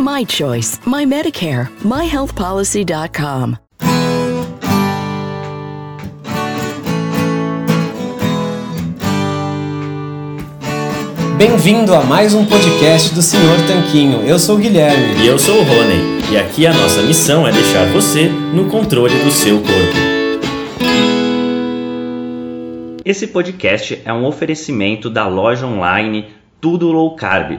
My choice, my Medicare, myhealthpolicy.com. Bem-vindo a mais um podcast do Senhor Tanquinho. Eu sou o Guilherme. E eu sou o Rony. E aqui a nossa missão é deixar você no controle do seu corpo. Esse podcast é um oferecimento da loja online Tudo Low Carb.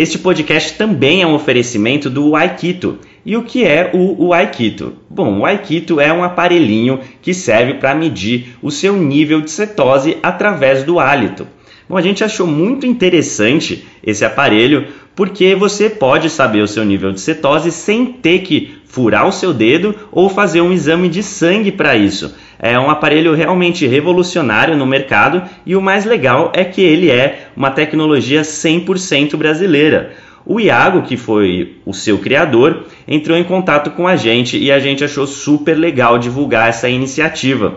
Este podcast também é um oferecimento do Aikito. E o que é o, o Aikito? Bom, o Aikito é um aparelhinho que serve para medir o seu nível de cetose através do hálito. Bom, a gente achou muito interessante esse aparelho porque você pode saber o seu nível de cetose sem ter que furar o seu dedo ou fazer um exame de sangue para isso. É um aparelho realmente revolucionário no mercado e o mais legal é que ele é uma tecnologia 100% brasileira. O Iago, que foi o seu criador, entrou em contato com a gente e a gente achou super legal divulgar essa iniciativa.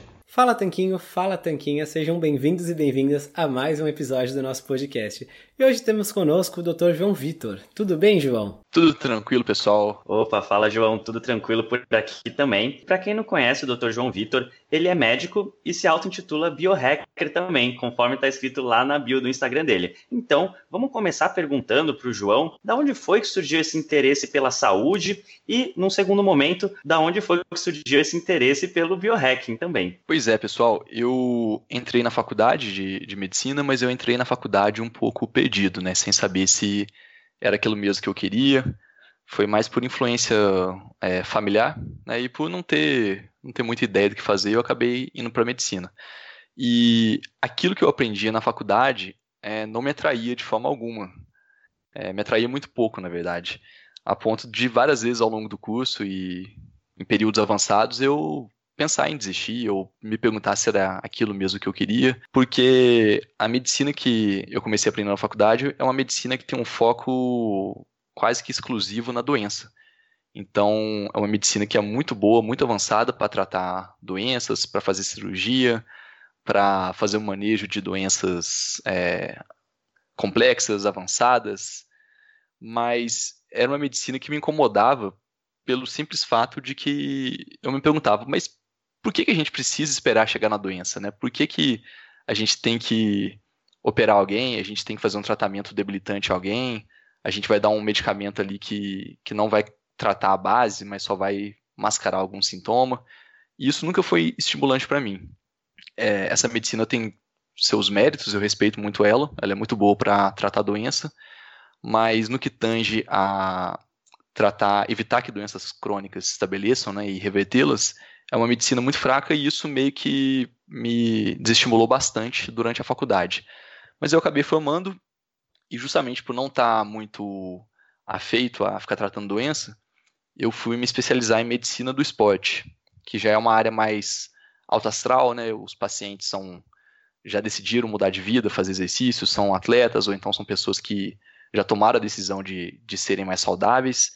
Fala Tanquinho, fala Tanquinha, sejam bem-vindos e bem-vindas a mais um episódio do nosso podcast. E hoje temos conosco o Dr. João Vitor. Tudo bem, João? Tudo tranquilo, pessoal. Opa, fala João, tudo tranquilo por aqui também. Para quem não conhece o Dr. João Vitor, ele é médico e se auto-intitula biohacker também, conforme está escrito lá na bio do Instagram dele. Então, vamos começar perguntando para o João da onde foi que surgiu esse interesse pela saúde e, num segundo momento, da onde foi que surgiu esse interesse pelo biohacking também. Pois é, pessoal, eu entrei na faculdade de, de medicina, mas eu entrei na faculdade um pouco perdido, né, sem saber se era aquilo mesmo que eu queria. Foi mais por influência é, familiar, né, e por não ter, não ter muita ideia do que fazer, eu acabei indo para medicina. E aquilo que eu aprendia na faculdade é, não me atraía de forma alguma. É, me atraía muito pouco, na verdade. A ponto de várias vezes ao longo do curso e em períodos avançados eu pensar em desistir ou me perguntar se era aquilo mesmo que eu queria, porque a medicina que eu comecei a aprender na faculdade é uma medicina que tem um foco quase que exclusivo na doença. Então, é uma medicina que é muito boa, muito avançada para tratar doenças, para fazer cirurgia, para fazer um manejo de doenças é, complexas, avançadas, mas era uma medicina que me incomodava pelo simples fato de que eu me perguntava, mas por que, que a gente precisa esperar chegar na doença, né? Por que, que a gente tem que operar alguém, a gente tem que fazer um tratamento debilitante a alguém, a gente vai dar um medicamento ali que, que não vai tratar a base, mas só vai mascarar algum sintoma. E isso nunca foi estimulante para mim. É, essa medicina tem seus méritos, eu respeito muito ela, ela é muito boa para tratar doença, mas no que tange a tratar, evitar que doenças crônicas se estabeleçam né, e revertê-las, é uma medicina muito fraca e isso meio que me desestimulou bastante durante a faculdade. Mas eu acabei formando e justamente por não estar tá muito afeito a ficar tratando doença, eu fui me especializar em medicina do esporte, que já é uma área mais alta astral, né? Os pacientes são já decidiram mudar de vida, fazer exercícios, são atletas ou então são pessoas que já tomaram a decisão de, de serem mais saudáveis.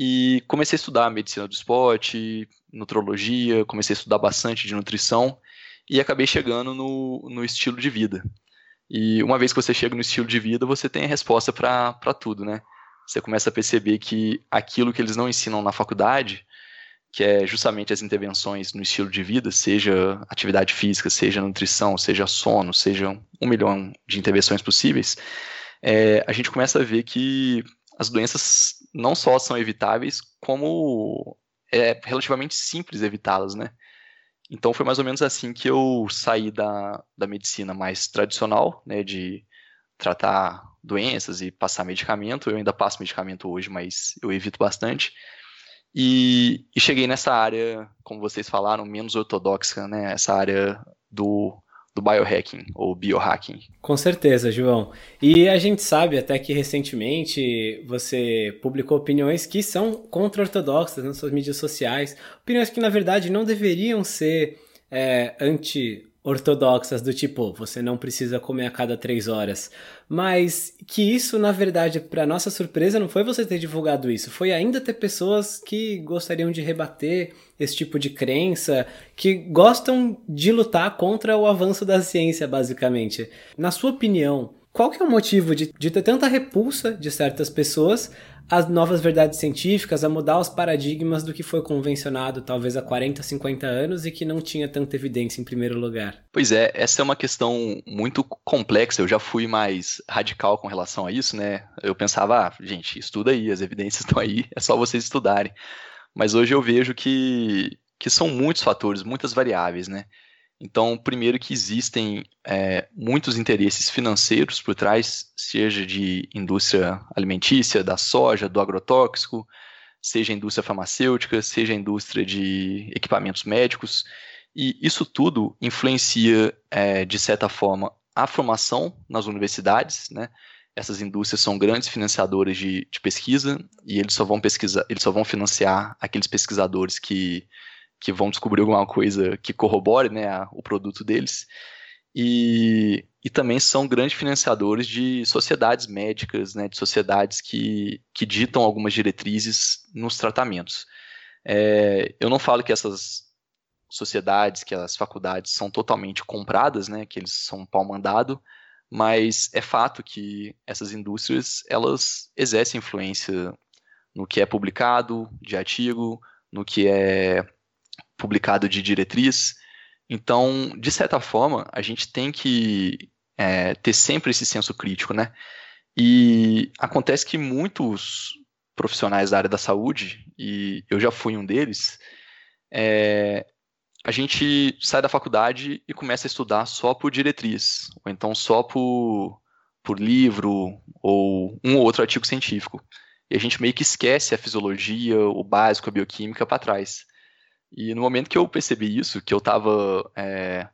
E comecei a estudar medicina do esporte, nutrologia, comecei a estudar bastante de nutrição e acabei chegando no, no estilo de vida. E uma vez que você chega no estilo de vida, você tem a resposta para tudo, né? Você começa a perceber que aquilo que eles não ensinam na faculdade, que é justamente as intervenções no estilo de vida, seja atividade física, seja nutrição, seja sono, seja um milhão de intervenções possíveis, é, a gente começa a ver que as doenças não só são evitáveis, como é relativamente simples evitá-las, né? Então foi mais ou menos assim que eu saí da, da medicina mais tradicional, né, de tratar doenças e passar medicamento. Eu ainda passo medicamento hoje, mas eu evito bastante. E, e cheguei nessa área, como vocês falaram, menos ortodoxa, né, essa área do do biohacking ou biohacking. Com certeza, João. E a gente sabe até que recentemente você publicou opiniões que são contra-ortodoxas nas suas mídias sociais, opiniões que na verdade não deveriam ser é, anti ortodoxas do tipo, você não precisa comer a cada três horas. Mas que isso, na verdade, para nossa surpresa, não foi você ter divulgado isso, foi ainda ter pessoas que gostariam de rebater esse tipo de crença, que gostam de lutar contra o avanço da ciência, basicamente. Na sua opinião, qual que é o motivo de, de ter tanta repulsa de certas pessoas as novas verdades científicas, a mudar os paradigmas do que foi convencionado talvez há 40, 50 anos e que não tinha tanta evidência em primeiro lugar. Pois é, essa é uma questão muito complexa. Eu já fui mais radical com relação a isso, né? Eu pensava, ah, gente, estuda aí, as evidências estão aí, é só vocês estudarem. Mas hoje eu vejo que, que são muitos fatores, muitas variáveis, né? Então, primeiro que existem é, muitos interesses financeiros por trás, seja de indústria alimentícia, da soja, do agrotóxico, seja indústria farmacêutica, seja indústria de equipamentos médicos, e isso tudo influencia, é, de certa forma, a formação nas universidades, né? Essas indústrias são grandes financiadores de, de pesquisa e eles só vão pesquisar, eles só vão financiar aqueles pesquisadores que que vão descobrir alguma coisa que corrobore né, a, o produto deles. E, e também são grandes financiadores de sociedades médicas, né, de sociedades que, que ditam algumas diretrizes nos tratamentos. É, eu não falo que essas sociedades, que as faculdades são totalmente compradas, né, que eles são pau mandado, mas é fato que essas indústrias elas exercem influência no que é publicado de artigo, no que é publicado de diretriz. Então, de certa forma, a gente tem que é, ter sempre esse senso crítico, né? E acontece que muitos profissionais da área da saúde, e eu já fui um deles, é, a gente sai da faculdade e começa a estudar só por diretriz, ou então só por, por livro, ou um ou outro artigo científico. E a gente meio que esquece a fisiologia, o básico, a bioquímica para trás. E no momento que eu percebi isso, que eu estava é,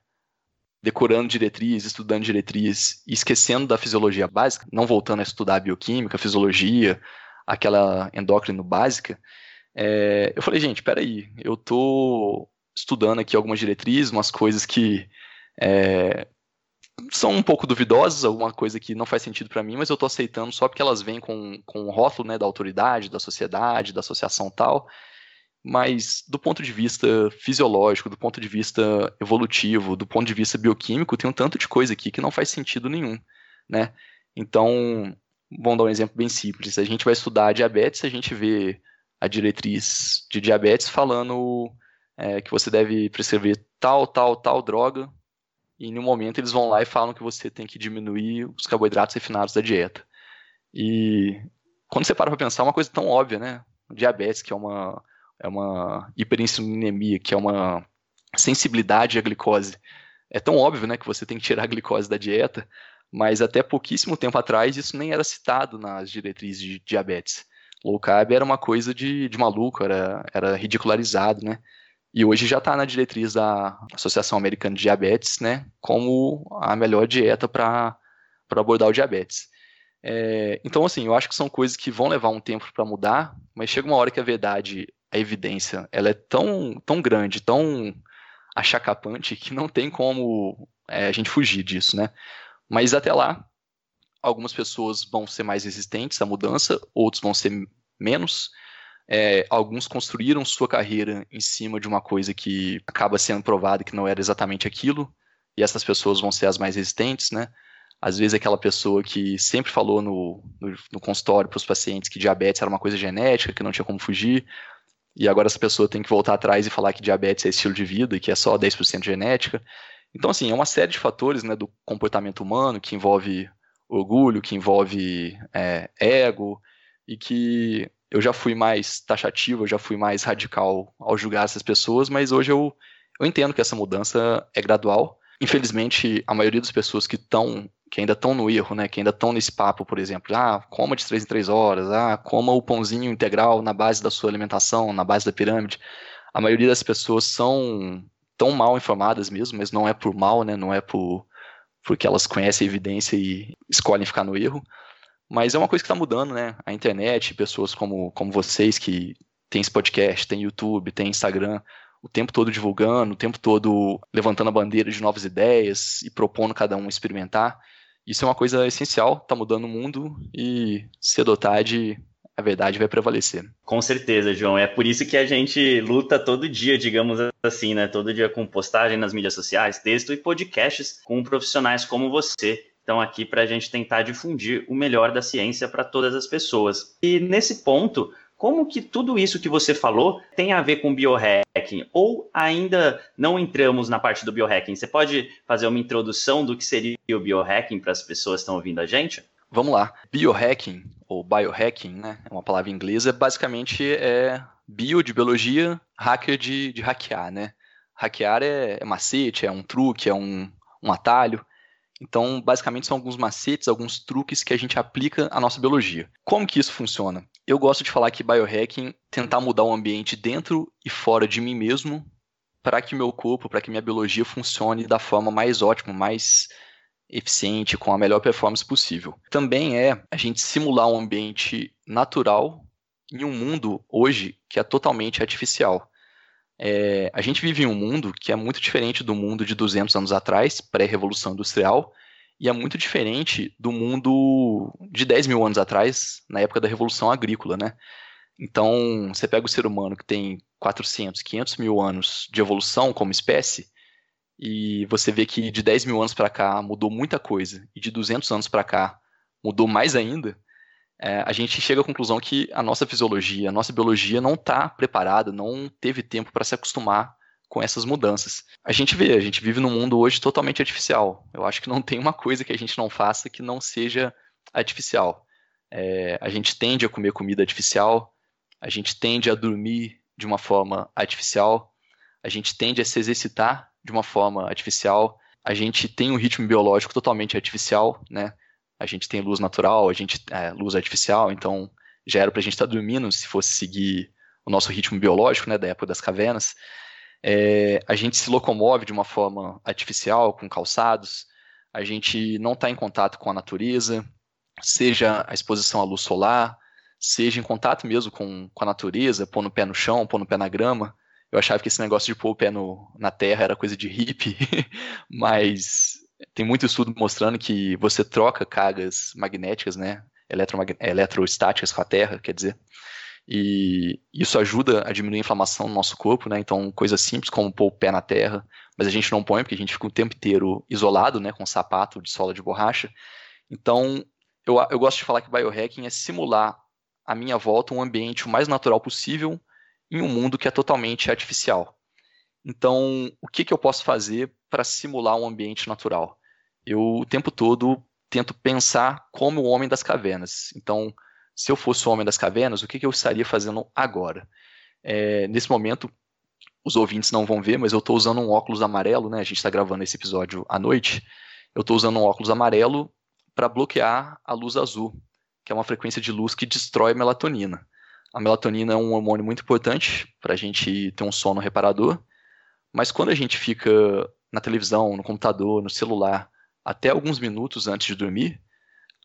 decorando diretriz, estudando diretriz, esquecendo da fisiologia básica, não voltando a estudar bioquímica, fisiologia, aquela endócrino básica, é, eu falei, gente, peraí, eu tô estudando aqui algumas diretrizes, umas coisas que é, são um pouco duvidosas, alguma coisa que não faz sentido para mim, mas eu tô aceitando só porque elas vêm com, com o rótulo né, da autoridade, da sociedade, da associação tal, mas do ponto de vista fisiológico, do ponto de vista evolutivo, do ponto de vista bioquímico, tem um tanto de coisa aqui que não faz sentido nenhum, né? Então, vamos dar um exemplo bem simples. A gente vai estudar diabetes, a gente vê a diretriz de diabetes falando é, que você deve prescrever tal, tal, tal droga, e em um momento eles vão lá e falam que você tem que diminuir os carboidratos refinados da dieta. E quando você para para pensar, é uma coisa tão óbvia, né? Diabetes, que é uma é uma hiperinsulinemia, que é uma sensibilidade à glicose. É tão óbvio, né, que você tem que tirar a glicose da dieta, mas até pouquíssimo tempo atrás isso nem era citado nas diretrizes de diabetes. Low carb era uma coisa de, de maluco, era, era ridicularizado, né? E hoje já está na diretriz da Associação Americana de Diabetes, né, como a melhor dieta para abordar o diabetes. É, então, assim, eu acho que são coisas que vão levar um tempo para mudar, mas chega uma hora que a verdade, a evidência, ela é tão, tão grande, tão achacapante, que não tem como é, a gente fugir disso, né? Mas até lá, algumas pessoas vão ser mais resistentes à mudança, outros vão ser menos, é, alguns construíram sua carreira em cima de uma coisa que acaba sendo provada que não era exatamente aquilo, e essas pessoas vão ser as mais resistentes, né? Às vezes aquela pessoa que sempre falou no, no, no consultório para os pacientes que diabetes era uma coisa genética, que não tinha como fugir, e agora essa pessoa tem que voltar atrás e falar que diabetes é estilo de vida e que é só 10% genética. Então, assim, é uma série de fatores né, do comportamento humano que envolve orgulho, que envolve é, ego, e que eu já fui mais taxativo, eu já fui mais radical ao julgar essas pessoas, mas hoje eu, eu entendo que essa mudança é gradual. Infelizmente, a maioria das pessoas que estão que ainda estão no erro, né, que ainda estão nesse papo, por exemplo, ah, coma de 3 em 3 horas, ah, coma o pãozinho integral na base da sua alimentação, na base da pirâmide. A maioria das pessoas são tão mal informadas mesmo, mas não é por mal, né, não é por porque elas conhecem a evidência e escolhem ficar no erro. Mas é uma coisa que está mudando, né? A internet, pessoas como, como vocês que tem esse podcast, tem YouTube, tem Instagram, o tempo todo divulgando, o tempo todo levantando a bandeira de novas ideias e propondo cada um experimentar. Isso é uma coisa essencial, está mudando o mundo e cedo ou tarde a verdade vai prevalecer. Com certeza, João. É por isso que a gente luta todo dia, digamos assim, né? Todo dia com postagem nas mídias sociais, texto e podcasts com profissionais como você estão aqui para a gente tentar difundir o melhor da ciência para todas as pessoas. E nesse ponto, como que tudo isso que você falou tem a ver com biohacking? Ou ainda não entramos na parte do biohacking? Você pode fazer uma introdução do que seria o biohacking para as pessoas que estão ouvindo a gente? Vamos lá. Biohacking, ou biohacking, né? É uma palavra inglesa, basicamente é bio de biologia, hacker de, de hackear, né? Hackear é, é macete, é um truque, é um, um atalho. Então, basicamente, são alguns macetes, alguns truques que a gente aplica à nossa biologia. Como que isso funciona? Eu gosto de falar que biohacking tentar mudar o ambiente dentro e fora de mim mesmo para que meu corpo, para que minha biologia funcione da forma mais ótima, mais eficiente, com a melhor performance possível. Também é a gente simular um ambiente natural em um mundo hoje que é totalmente artificial. É, a gente vive em um mundo que é muito diferente do mundo de 200 anos atrás, pré-revolução industrial, e é muito diferente do mundo de 10 mil anos atrás, na época da revolução agrícola, né? Então, você pega o ser humano que tem 400, 500 mil anos de evolução como espécie, e você vê que de 10 mil anos para cá mudou muita coisa, e de 200 anos para cá mudou mais ainda, é, a gente chega à conclusão que a nossa fisiologia, a nossa biologia não está preparada, não teve tempo para se acostumar com essas mudanças. A gente vê, a gente vive num mundo hoje totalmente artificial. Eu acho que não tem uma coisa que a gente não faça que não seja artificial. É, a gente tende a comer comida artificial, a gente tende a dormir de uma forma artificial, a gente tende a se exercitar de uma forma artificial, a gente tem um ritmo biológico totalmente artificial, né? a gente tem luz natural, a gente é, luz artificial, então já era para a gente estar tá dormindo se fosse seguir o nosso ritmo biológico, né, da época das cavernas. É, a gente se locomove de uma forma artificial, com calçados, a gente não está em contato com a natureza, seja a exposição à luz solar, seja em contato mesmo com, com a natureza, pôr no pé no chão, pôr no pé na grama. Eu achava que esse negócio de pôr o pé no, na terra era coisa de hippie, mas tem muito estudo mostrando que você troca cargas magnéticas, né, eletrostáticas com a Terra, quer dizer, e isso ajuda a diminuir a inflamação no nosso corpo, né, então coisas simples como pôr o pé na terra, mas a gente não põe porque a gente fica o tempo inteiro isolado, né, com sapato de sola de borracha, então eu, eu gosto de falar que biohacking é simular à minha volta um ambiente o mais natural possível em um mundo que é totalmente artificial. Então, o que, que eu posso fazer para simular um ambiente natural? Eu, o tempo todo, tento pensar como o homem das cavernas. Então, se eu fosse o homem das cavernas, o que, que eu estaria fazendo agora? É, nesse momento, os ouvintes não vão ver, mas eu estou usando um óculos amarelo, né? A gente está gravando esse episódio à noite. Eu estou usando um óculos amarelo para bloquear a luz azul, que é uma frequência de luz que destrói a melatonina. A melatonina é um hormônio muito importante para a gente ter um sono reparador, mas quando a gente fica na televisão, no computador, no celular, até alguns minutos antes de dormir,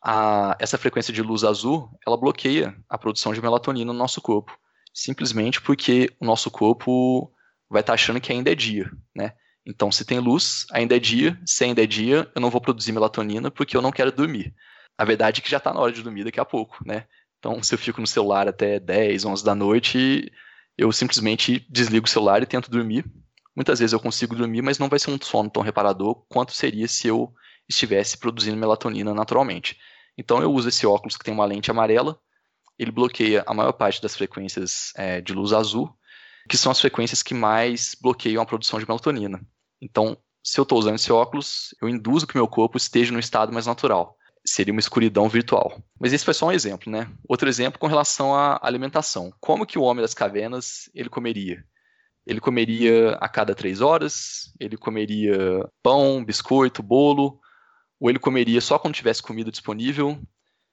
a, essa frequência de luz azul ela bloqueia a produção de melatonina no nosso corpo, simplesmente porque o nosso corpo vai estar tá achando que ainda é dia, né? Então, se tem luz, ainda é dia. Se ainda é dia, eu não vou produzir melatonina porque eu não quero dormir. A verdade é que já está na hora de dormir daqui a pouco, né? Então, se eu fico no celular até 10, 11 da noite, eu simplesmente desligo o celular e tento dormir. Muitas vezes eu consigo dormir, mas não vai ser um sono tão reparador quanto seria se eu estivesse produzindo melatonina naturalmente. Então eu uso esse óculos que tem uma lente amarela, ele bloqueia a maior parte das frequências é, de luz azul, que são as frequências que mais bloqueiam a produção de melatonina. Então, se eu estou usando esse óculos, eu induzo que meu corpo esteja no estado mais natural. Seria uma escuridão virtual. Mas esse foi só um exemplo, né? Outro exemplo com relação à alimentação. Como que o homem das cavernas ele comeria? Ele comeria a cada três horas, ele comeria pão, biscoito, bolo, ou ele comeria só quando tivesse comida disponível,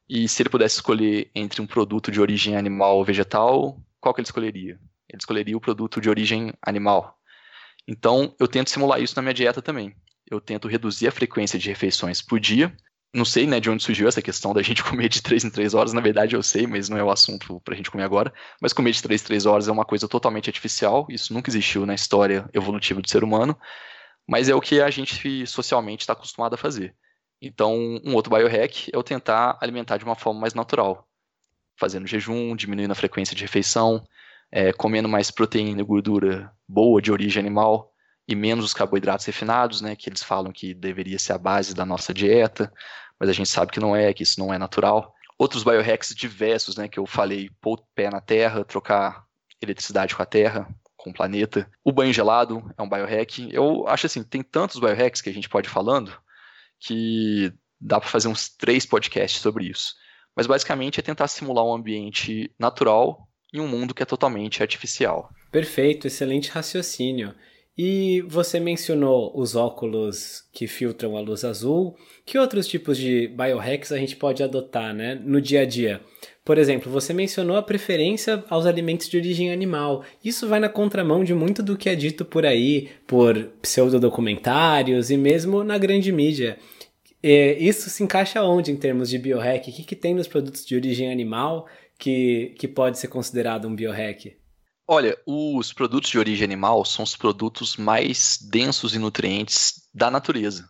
e se ele pudesse escolher entre um produto de origem animal ou vegetal, qual que ele escolheria? Ele escolheria o produto de origem animal. Então, eu tento simular isso na minha dieta também. Eu tento reduzir a frequência de refeições por dia. Não sei né, de onde surgiu essa questão da gente comer de 3 em 3 horas. Na verdade, eu sei, mas não é o assunto para a gente comer agora. Mas comer de 3 em 3 horas é uma coisa totalmente artificial. Isso nunca existiu na história evolutiva do ser humano. Mas é o que a gente socialmente está acostumado a fazer. Então, um outro biohack é eu tentar alimentar de uma forma mais natural, fazendo jejum, diminuindo a frequência de refeição, é, comendo mais proteína e gordura boa de origem animal e menos os carboidratos refinados, né, que eles falam que deveria ser a base da nossa dieta, mas a gente sabe que não é, que isso não é natural. Outros biohacks diversos, né, que eu falei, pôr o pé na terra, trocar eletricidade com a terra, com o planeta. O banho gelado é um biohack. Eu acho assim, tem tantos biohacks que a gente pode ir falando, que dá para fazer uns três podcasts sobre isso. Mas basicamente é tentar simular um ambiente natural em um mundo que é totalmente artificial. Perfeito, excelente raciocínio. E você mencionou os óculos que filtram a luz azul. Que outros tipos de biohacks a gente pode adotar né, no dia a dia? Por exemplo, você mencionou a preferência aos alimentos de origem animal. Isso vai na contramão de muito do que é dito por aí, por pseudodocumentários e mesmo na grande mídia. E isso se encaixa onde em termos de biohack? O que, que tem nos produtos de origem animal que, que pode ser considerado um biohack? Olha, os produtos de origem animal são os produtos mais densos em nutrientes da natureza.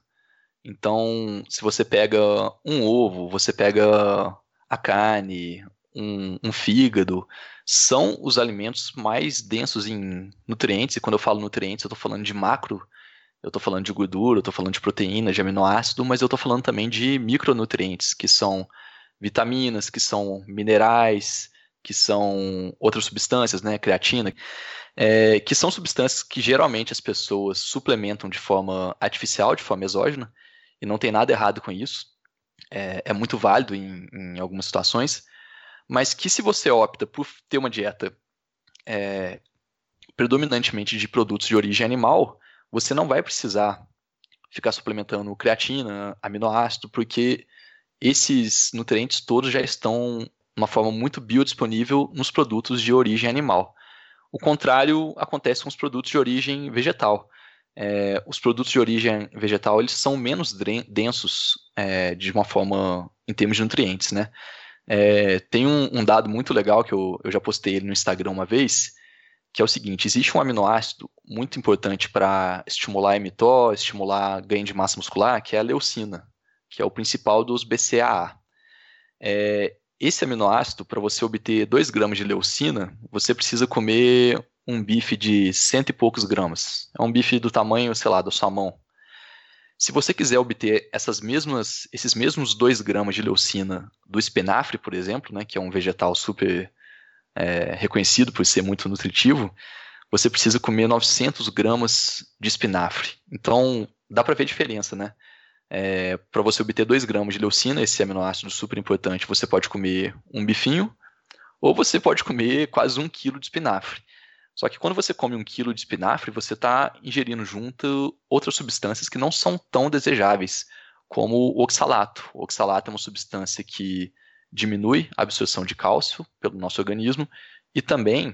Então, se você pega um ovo, você pega a carne, um, um, fígado, são os alimentos mais densos em nutrientes. E quando eu falo nutrientes, eu estou falando de macro, eu estou falando de gordura, eu estou falando de proteína, de aminoácido, mas eu estou falando também de micronutrientes, que são vitaminas, que são minerais, que são outras substâncias, né, creatina, é, que são substâncias que geralmente as pessoas suplementam de forma artificial, de forma exógena, e não tem nada errado com isso. É, é muito válido em, em, algumas situações, mas que se você opta por ter uma dieta é, predominantemente de produtos de origem animal, você não vai precisar ficar suplementando creatina, aminoácido, porque esses nutrientes todos já estão de uma forma muito biodisponível nos produtos de origem animal. O contrário acontece com os produtos de origem vegetal. É, os produtos de origem vegetal eles são menos densos é, de uma forma em termos de nutrientes, né? É, tem um, um, dado muito legal que eu, eu já postei no Instagram uma vez, que é o seguinte: existe um aminoácido muito importante para estimular a mTOR, estimular ganho de massa muscular, que é a leucina que é o principal dos BCAA. É, esse aminoácido, para você obter 2 gramas de leucina, você precisa comer um bife de cento e poucos gramas. É um bife do tamanho, sei lá, da sua mão. Se você quiser obter essas mesmas, esses mesmos 2 gramas de leucina do espinafre, por exemplo, né, que é um vegetal super é, reconhecido por ser muito nutritivo, você precisa comer 900 gramas de espinafre. Então, dá para ver a diferença, né? É, para você obter 2 gramas de leucina, esse aminoácido super importante, você pode comer um bifinho, ou você pode comer quase um quilo de espinafre. Só que quando você come um quilo de espinafre, você está ingerindo junto outras substâncias que não são tão desejáveis, como o oxalato. O oxalato é uma substância que diminui a absorção de cálcio pelo nosso organismo e também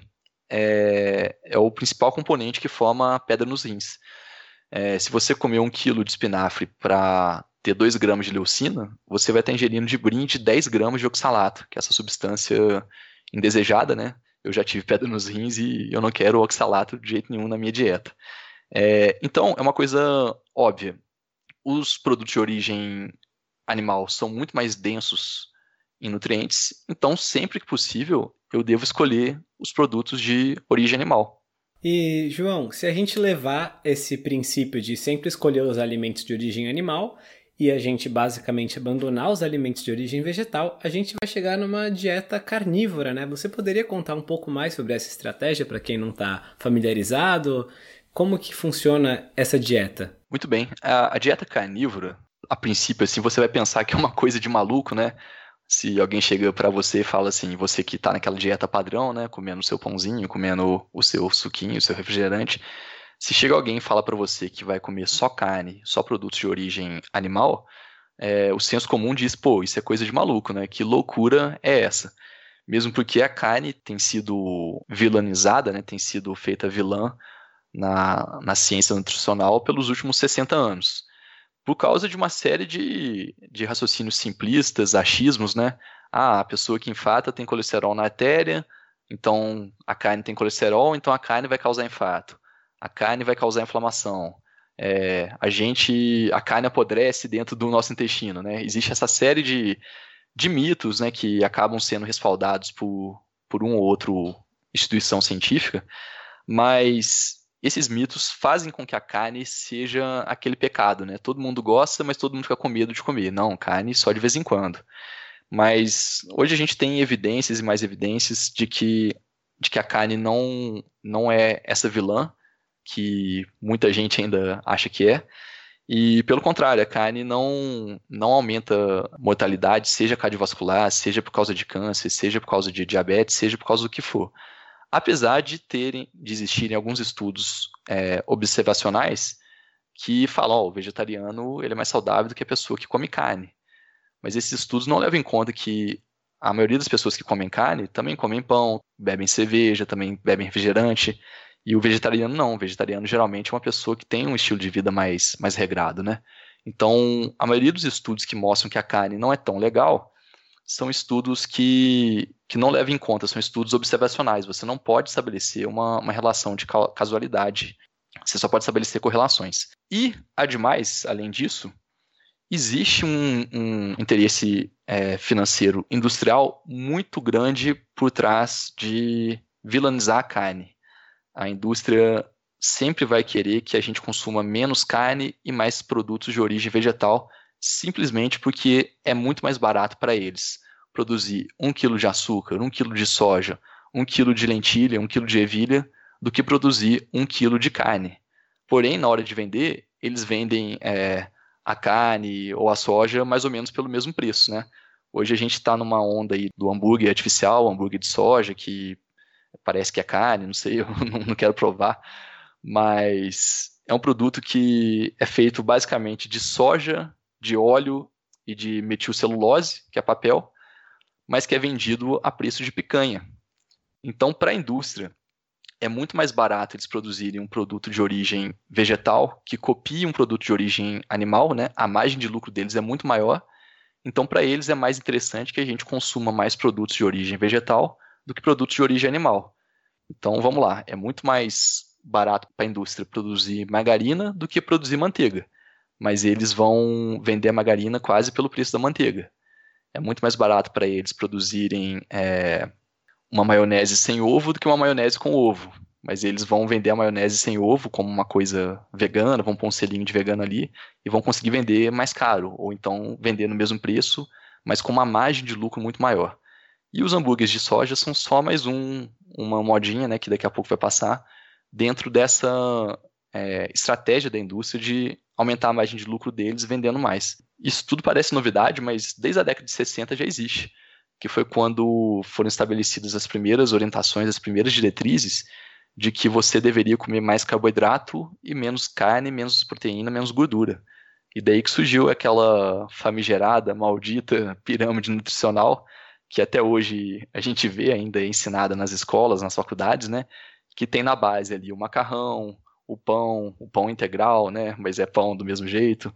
é, é o principal componente que forma pedra nos rins. É, se você comer um quilo de espinafre para ter 2 gramas de leucina, você vai estar ingerindo de brinde 10 gramas de oxalato, que é essa substância indesejada, né? Eu já tive pedra nos rins e eu não quero oxalato de jeito nenhum na minha dieta. É, então, é uma coisa óbvia. Os produtos de origem animal são muito mais densos em nutrientes, então sempre que possível eu devo escolher os produtos de origem animal. E, João, se a gente levar esse princípio de sempre escolher os alimentos de origem animal e a gente basicamente abandonar os alimentos de origem vegetal, a gente vai chegar numa dieta carnívora, né? Você poderia contar um pouco mais sobre essa estratégia para quem não está familiarizado? Como que funciona essa dieta? Muito bem. A, a dieta carnívora, a princípio, assim, você vai pensar que é uma coisa de maluco, né? se alguém chega para você e fala assim, você que está naquela dieta padrão, né, comendo o seu pãozinho, comendo o seu suquinho, o seu refrigerante, se chega alguém e fala para você que vai comer só carne, só produtos de origem animal, é, o senso comum diz, pô, isso é coisa de maluco, né? Que loucura é essa? Mesmo porque a carne tem sido vilanizada, né? Tem sido feita vilã na, na ciência nutricional pelos últimos 60 anos por causa de uma série de, de raciocínios simplistas, achismos, né? Ah, a pessoa que infata tem colesterol na artéria, então a carne tem colesterol, então a carne vai causar infarto. A carne vai causar inflamação. É, a gente, a carne apodrece dentro do nosso intestino, né? Existe essa série de, de mitos, né, que acabam sendo respaldados por, por um ou outro instituição científica, mas esses mitos fazem com que a carne seja aquele pecado, né? Todo mundo gosta, mas todo mundo fica com medo de comer. Não, carne só de vez em quando. Mas hoje a gente tem evidências e mais evidências de que, de que a carne não, não é essa vilã que muita gente ainda acha que é. E pelo contrário, a carne não, não aumenta mortalidade, seja cardiovascular, seja por causa de câncer, seja por causa de diabetes, seja por causa do que for apesar de terem, de existirem alguns estudos é, observacionais que falam, oh, o vegetariano ele é mais saudável do que a pessoa que come carne. Mas esses estudos não levam em conta que a maioria das pessoas que comem carne também comem pão, bebem cerveja, também bebem refrigerante, e o vegetariano não. O vegetariano geralmente é uma pessoa que tem um estilo de vida mais, mais regrado, né? Então, a maioria dos estudos que mostram que a carne não é tão legal são estudos que, que não levam em conta, são estudos observacionais. Você não pode estabelecer uma, uma relação de casualidade. Você só pode estabelecer correlações. E, ademais, além disso, existe um, um interesse é, financeiro industrial muito grande por trás de vilanizar a carne. A indústria sempre vai querer que a gente consuma menos carne e mais produtos de origem vegetal simplesmente porque é muito mais barato para eles produzir um quilo de açúcar, um quilo de soja, um quilo de lentilha, um quilo de ervilha, do que produzir um quilo de carne. Porém, na hora de vender, eles vendem é, a carne ou a soja mais ou menos pelo mesmo preço, né? Hoje a gente está numa onda aí do hambúrguer artificial, hambúrguer de soja, que parece que é carne, não sei, eu não quero provar, mas é um produto que é feito basicamente de soja de óleo e de metilcelulose, que é papel, mas que é vendido a preço de picanha. Então, para a indústria, é muito mais barato eles produzirem um produto de origem vegetal que copie um produto de origem animal, né? A margem de lucro deles é muito maior. Então, para eles é mais interessante que a gente consuma mais produtos de origem vegetal do que produtos de origem animal. Então, vamos lá, é muito mais barato para a indústria produzir margarina do que produzir manteiga mas eles vão vender a margarina quase pelo preço da manteiga. É muito mais barato para eles produzirem é, uma maionese sem ovo do que uma maionese com ovo. Mas eles vão vender a maionese sem ovo como uma coisa vegana, vão pôr um selinho de vegano ali e vão conseguir vender mais caro, ou então vender no mesmo preço, mas com uma margem de lucro muito maior. E os hambúrgueres de soja são só mais um, uma modinha, né, que daqui a pouco vai passar, dentro dessa é, estratégia da indústria de aumentar a margem de lucro deles vendendo mais. Isso tudo parece novidade, mas desde a década de 60 já existe, que foi quando foram estabelecidas as primeiras orientações, as primeiras diretrizes de que você deveria comer mais carboidrato e menos carne, menos proteína, menos gordura. E daí que surgiu aquela famigerada, maldita pirâmide nutricional que até hoje a gente vê ainda ensinada nas escolas, nas faculdades, né? Que tem na base ali o macarrão, o pão, o pão integral, né? Mas é pão do mesmo jeito.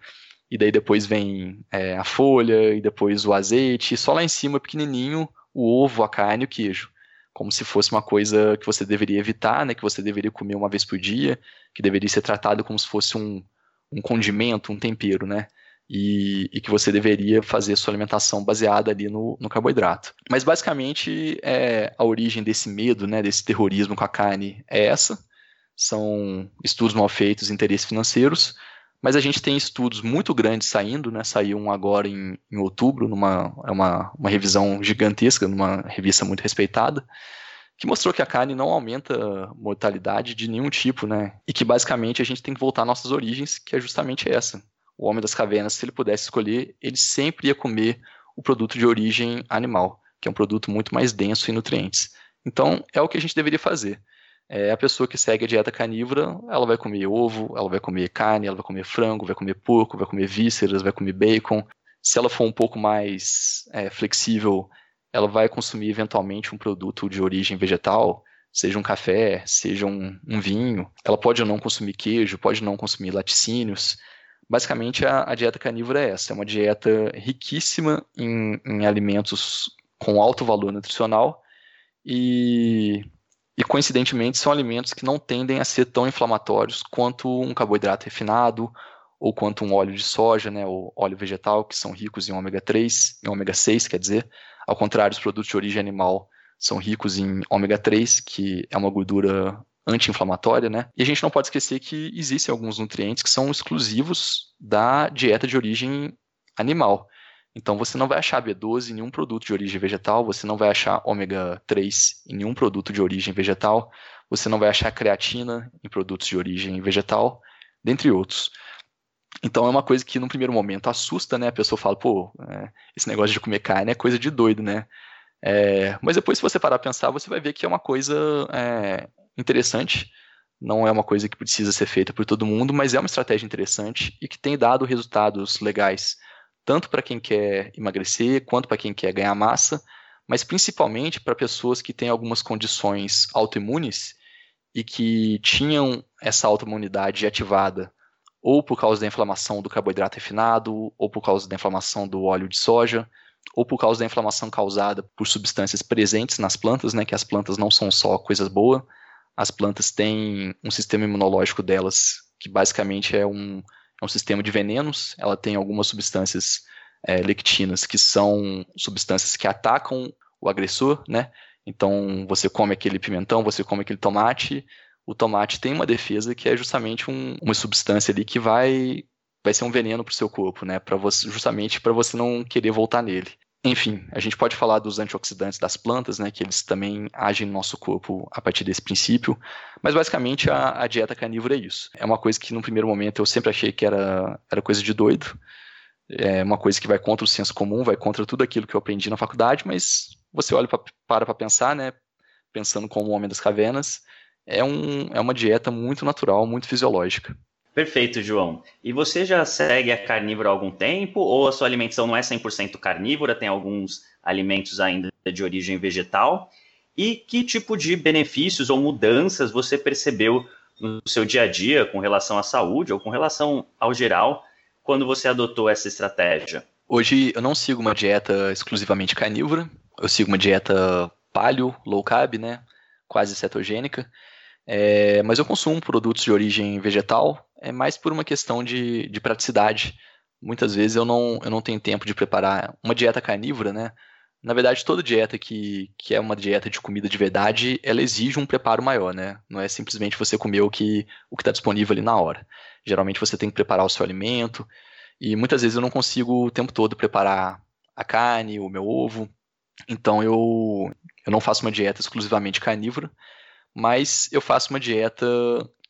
E daí depois vem é, a folha, e depois o azeite, e só lá em cima, pequenininho, o ovo, a carne e o queijo. Como se fosse uma coisa que você deveria evitar, né? Que você deveria comer uma vez por dia, que deveria ser tratado como se fosse um, um condimento, um tempero, né? E, e, que você deveria fazer sua alimentação baseada ali no, no carboidrato. Mas basicamente é, a origem desse medo, né, desse terrorismo com a carne é essa. São estudos mal feitos, interesses financeiros, mas a gente tem estudos muito grandes saindo, né? Saiu um agora em, em outubro, numa é uma, uma revisão gigantesca, numa revista muito respeitada, que mostrou que a carne não aumenta mortalidade de nenhum tipo, né? E que basicamente a gente tem que voltar às nossas origens, que é justamente essa o homem das cavernas, se ele pudesse escolher, ele sempre ia comer o produto de origem animal, que é um produto muito mais denso em nutrientes. Então, é o que a gente deveria fazer. É, a pessoa que segue a dieta carnívora, ela vai comer ovo, ela vai comer carne, ela vai comer frango, vai comer porco, vai comer vísceras, vai comer bacon. Se ela for um pouco mais é, flexível, ela vai consumir eventualmente um produto de origem vegetal, seja um café, seja um, um vinho. Ela pode ou não consumir queijo, pode não consumir laticínios. Basicamente, a, a, dieta carnívora é essa: é uma dieta riquíssima em, em alimentos com alto valor nutricional e, e, coincidentemente, são alimentos que não tendem a ser tão inflamatórios quanto um carboidrato refinado ou quanto um óleo de soja, né, ou óleo vegetal, que são ricos em ômega 3, em ômega 6, quer dizer. Ao contrário, os produtos de origem animal são ricos em ômega 3, que é uma gordura anti-inflamatória, né? E a gente não pode esquecer que existem alguns nutrientes que são exclusivos da dieta de origem animal. Então você não vai achar B12 em nenhum produto de origem vegetal, você não vai achar ômega 3 em nenhum produto de origem vegetal, você não vai achar creatina em produtos de origem vegetal, dentre outros. Então é uma coisa que no primeiro momento assusta, né? A pessoa fala, pô, é, esse negócio de comer carne é coisa de doido, né? É, mas depois, se você parar a pensar, você vai ver que é uma coisa é, interessante. Não é uma coisa que precisa ser feita por todo mundo, mas é uma estratégia interessante e que tem dado resultados legais, tanto para quem quer emagrecer, quanto para quem quer ganhar massa, mas principalmente para pessoas que têm algumas condições autoimunes e que tinham essa autoimunidade ativada ou por causa da inflamação do carboidrato refinado, ou por causa da inflamação do óleo de soja, ou por causa da inflamação causada por substâncias presentes nas plantas, né, que as plantas não são só coisas boas, as plantas têm um sistema imunológico delas que basicamente é um, é um sistema de venenos. Ela tem algumas substâncias é, lectinas que são substâncias que atacam o agressor, né? Então você come aquele pimentão, você come aquele tomate, o tomate tem uma defesa que é justamente um, uma substância ali que vai vai ser um veneno para o seu corpo, né? Para você justamente para você não querer voltar nele. Enfim, a gente pode falar dos antioxidantes das plantas, né, que eles também agem no nosso corpo a partir desse princípio, mas basicamente a, a dieta carnívora é isso. É uma coisa que no primeiro momento eu sempre achei que era, era coisa de doido, é uma coisa que vai contra o senso comum, vai contra tudo aquilo que eu aprendi na faculdade, mas você olha pra, para para pensar, né, pensando como homem das cavernas, é, um, é uma dieta muito natural, muito fisiológica. Perfeito, João. E você já segue a carnívora há algum tempo ou a sua alimentação não é 100% carnívora, tem alguns alimentos ainda de origem vegetal? E que tipo de benefícios ou mudanças você percebeu no seu dia a dia com relação à saúde ou com relação ao geral quando você adotou essa estratégia? Hoje eu não sigo uma dieta exclusivamente carnívora, eu sigo uma dieta paleo, low carb, né, quase cetogênica, é, mas eu consumo produtos de origem vegetal, é mais por uma questão de, de praticidade. Muitas vezes eu não, eu não tenho tempo de preparar uma dieta carnívora, né? Na verdade, toda dieta que, que é uma dieta de comida de verdade, ela exige um preparo maior, né? Não é simplesmente você comer o que o está disponível ali na hora. Geralmente você tem que preparar o seu alimento, e muitas vezes eu não consigo o tempo todo preparar a carne, o meu ovo. Então eu, eu não faço uma dieta exclusivamente carnívora, mas eu faço uma dieta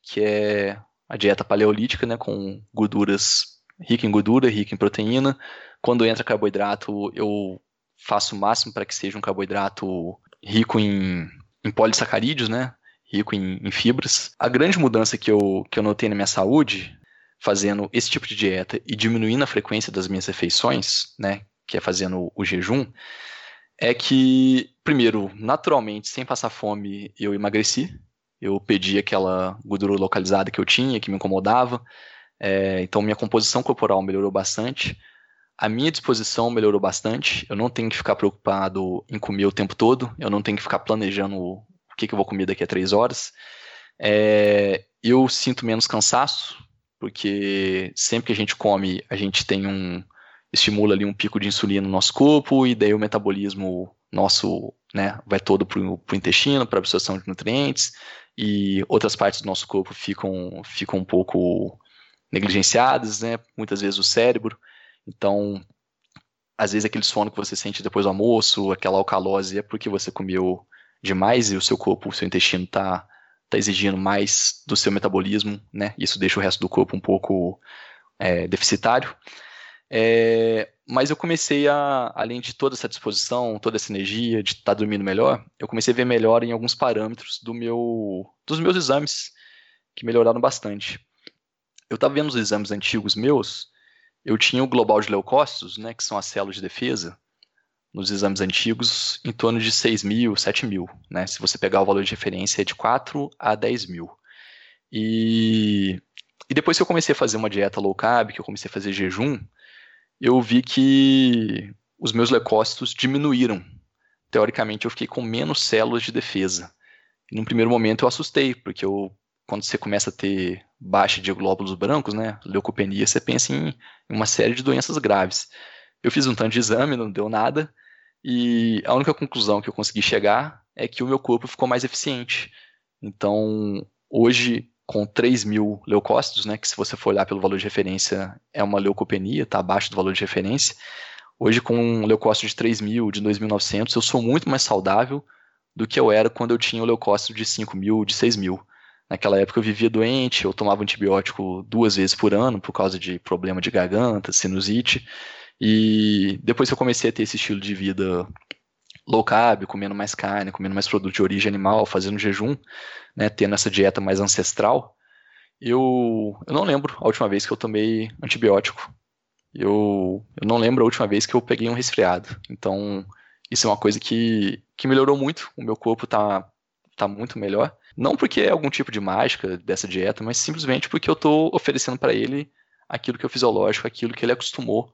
que é a dieta paleolítica, né, com gorduras rica em gordura, rica em proteína. Quando entra carboidrato, eu faço o máximo para que seja um carboidrato rico em, em polissacarídeos, né? rico em, em, fibras. A grande mudança que eu, que eu notei na minha saúde, fazendo esse tipo de dieta e diminuindo a frequência das minhas refeições, né, que é fazendo o jejum, é que, primeiro, naturalmente, sem passar fome, eu emagreci. Eu pedi aquela gordura localizada que eu tinha, que me incomodava. É, então, minha composição corporal melhorou bastante. A minha disposição melhorou bastante. Eu não tenho que ficar preocupado em comer o tempo todo. Eu não tenho que ficar planejando o que, que eu vou comer daqui a três horas. É, eu sinto menos cansaço, porque sempre que a gente come, a gente tem um, estimula ali um pico de insulina no nosso corpo e daí o metabolismo nosso né, vai todo para o intestino, para absorção de nutrientes e outras partes do nosso corpo ficam, ficam um pouco negligenciadas, né, muitas vezes o cérebro. Então, às vezes aquele sono que você sente depois do almoço, aquela alcalose é porque você comeu demais e o seu corpo, o seu intestino está tá exigindo mais do seu metabolismo, né? Isso deixa o resto do corpo um pouco é, deficitário. É, mas eu comecei a, além de toda essa disposição, toda essa energia de estar tá dormindo melhor, eu comecei a ver melhor em alguns parâmetros do meu, dos meus exames, que melhoraram bastante. Eu estava vendo os exames antigos meus, eu tinha o global de leucócitos, né, que são as células de defesa, nos exames antigos, em torno de 6 mil, 7 mil. Né? Se você pegar o valor de referência, é de 4 a 10 mil. E, e depois que eu comecei a fazer uma dieta low carb, que eu comecei a fazer jejum, eu vi que os meus leucócitos diminuíram. Teoricamente, eu fiquei com menos células de defesa. E num primeiro momento eu assustei, porque eu, quando você começa a ter baixa de glóbulos brancos, né, leucopenia, você pensa em, uma série de doenças graves. Eu fiz um tanto de exame, não deu nada, e a única conclusão que eu consegui chegar é que o meu corpo ficou mais eficiente. Então, hoje com 3 mil leucócitos, né, que se você for olhar pelo valor de referência é uma leucopenia, está abaixo do valor de referência. Hoje, com um leucócito de 3 mil, de 2.900, eu sou muito mais saudável do que eu era quando eu tinha o leucócito de 5 mil, de 6 mil. Naquela época eu vivia doente, eu tomava antibiótico duas vezes por ano por causa de problema de garganta, sinusite. E depois que eu comecei a ter esse estilo de vida low carb, comendo mais carne, comendo mais produto de origem animal, fazendo jejum, né, tendo essa dieta mais ancestral, eu, eu não lembro a última vez que eu tomei antibiótico. Eu, eu não lembro a última vez que eu peguei um resfriado. Então, isso é uma coisa que, que melhorou muito. O meu corpo está tá muito melhor. Não porque é algum tipo de mágica dessa dieta, mas simplesmente porque eu estou oferecendo para ele aquilo que é fisiológico, aquilo que ele acostumou